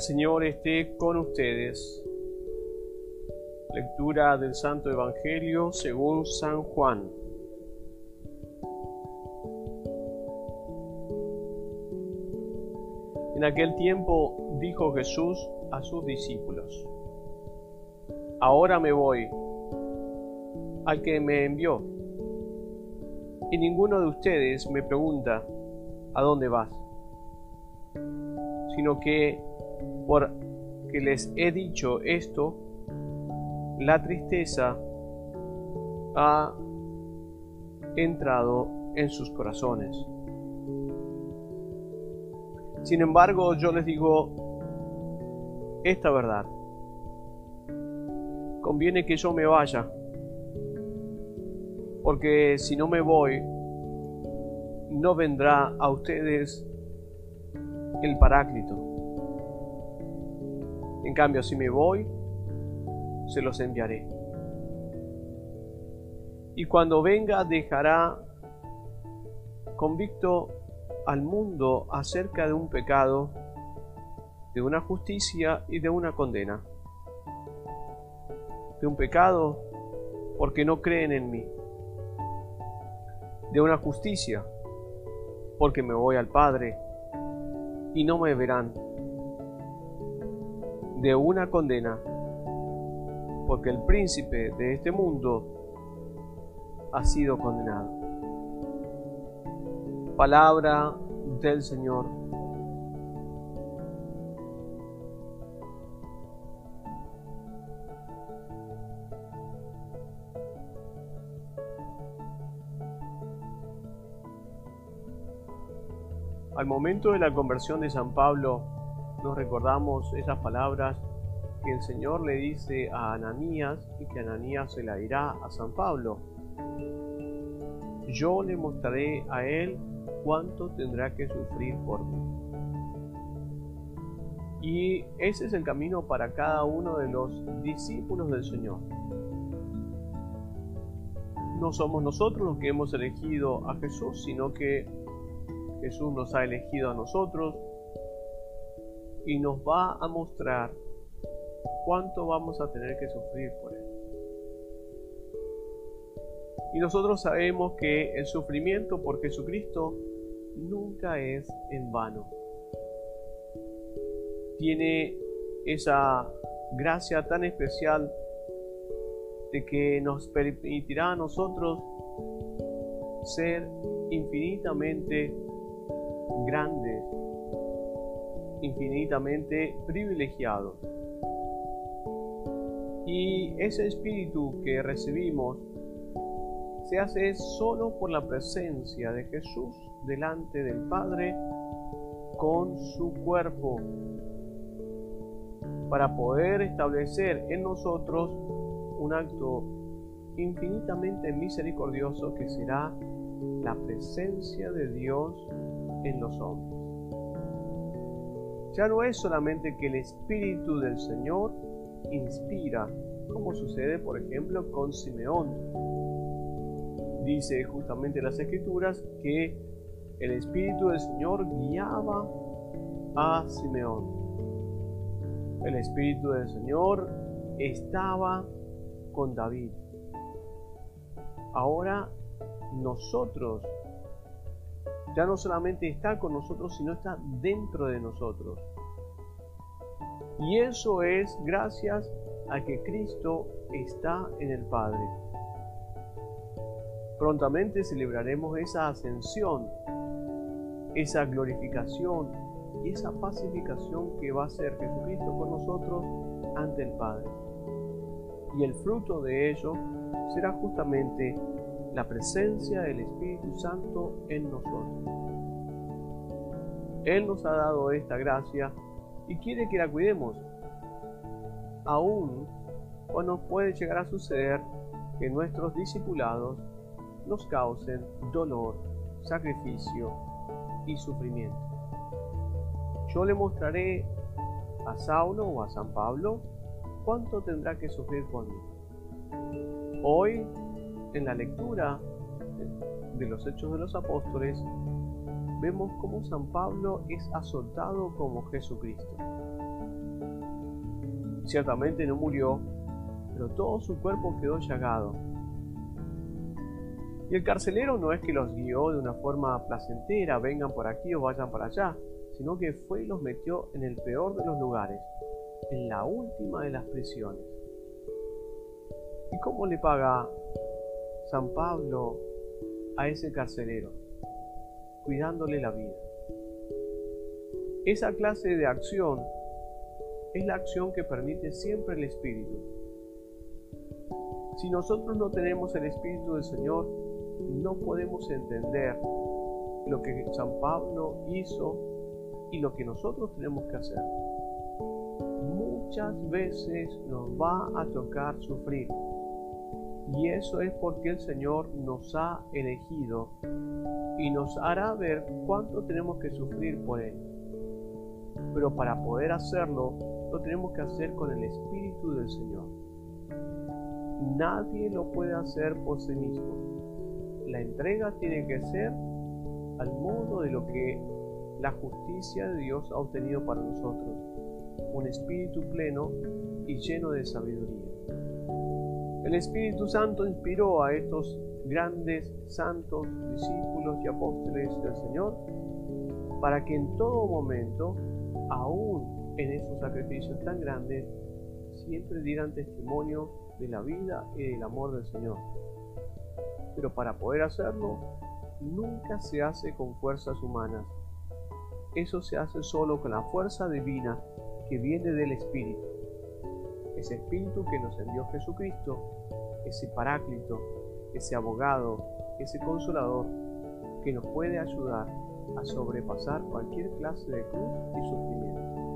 Señor esté con ustedes. Lectura del Santo Evangelio según San Juan. En aquel tiempo dijo Jesús a sus discípulos, Ahora me voy al que me envió, y ninguno de ustedes me pregunta, ¿a dónde vas? Sino que por que les he dicho esto, la tristeza ha entrado en sus corazones. Sin embargo, yo les digo esta verdad. Conviene que yo me vaya, porque si no me voy, no vendrá a ustedes el Paráclito en cambio, si me voy, se los enviaré. Y cuando venga dejará convicto al mundo acerca de un pecado, de una justicia y de una condena. De un pecado porque no creen en mí. De una justicia porque me voy al Padre y no me verán de una condena, porque el príncipe de este mundo ha sido condenado. Palabra del Señor. Al momento de la conversión de San Pablo, nos recordamos esas palabras que el Señor le dice a Ananías y que Ananías se la dirá a San Pablo. Yo le mostraré a él cuánto tendrá que sufrir por mí. Y ese es el camino para cada uno de los discípulos del Señor. No somos nosotros los que hemos elegido a Jesús, sino que Jesús nos ha elegido a nosotros y nos va a mostrar cuánto vamos a tener que sufrir por Él. Y nosotros sabemos que el sufrimiento por Jesucristo nunca es en vano. Tiene esa gracia tan especial de que nos permitirá a nosotros ser infinitamente grandes infinitamente privilegiados. Y ese espíritu que recibimos se hace solo por la presencia de Jesús delante del Padre con su cuerpo, para poder establecer en nosotros un acto infinitamente misericordioso que será la presencia de Dios en los hombres. Ya no es solamente que el Espíritu del Señor inspira, como sucede por ejemplo con Simeón. Dice justamente las Escrituras que el Espíritu del Señor guiaba a Simeón. El Espíritu del Señor estaba con David. Ahora nosotros ya no solamente está con nosotros, sino está dentro de nosotros. Y eso es gracias a que Cristo está en el Padre. Prontamente celebraremos esa ascensión, esa glorificación y esa pacificación que va a ser Jesucristo con nosotros ante el Padre. Y el fruto de ello será justamente la presencia del Espíritu Santo en nosotros. Él nos ha dado esta gracia y quiere que la cuidemos, aún cuando puede llegar a suceder que nuestros discipulados nos causen dolor, sacrificio y sufrimiento. Yo le mostraré a Saulo o a San Pablo cuánto tendrá que sufrir mí. Hoy en la lectura de los Hechos de los Apóstoles, vemos cómo San Pablo es azotado como Jesucristo. Ciertamente no murió, pero todo su cuerpo quedó llagado. Y el carcelero no es que los guió de una forma placentera, vengan por aquí o vayan para allá, sino que fue y los metió en el peor de los lugares, en la última de las prisiones. ¿Y cómo le paga San Pablo a ese carcelero? Cuidándole la vida. Esa clase de acción es la acción que permite siempre el Espíritu. Si nosotros no tenemos el Espíritu del Señor, no podemos entender lo que San Pablo hizo y lo que nosotros tenemos que hacer. Muchas veces nos va a tocar sufrir. Y eso es porque el Señor nos ha elegido y nos hará ver cuánto tenemos que sufrir por Él. Pero para poder hacerlo, lo tenemos que hacer con el Espíritu del Señor. Nadie lo puede hacer por sí mismo. La entrega tiene que ser al modo de lo que la justicia de Dios ha obtenido para nosotros, un espíritu pleno y lleno de sabiduría. El Espíritu Santo inspiró a estos grandes santos, discípulos y apóstoles del Señor para que en todo momento, aún en esos sacrificios tan grandes, siempre dieran testimonio de la vida y del amor del Señor. Pero para poder hacerlo, nunca se hace con fuerzas humanas. Eso se hace solo con la fuerza divina que viene del Espíritu. Ese Espíritu que nos envió Jesucristo, ese Paráclito, ese abogado, ese consolador que nos puede ayudar a sobrepasar cualquier clase de cruz y sufrimiento.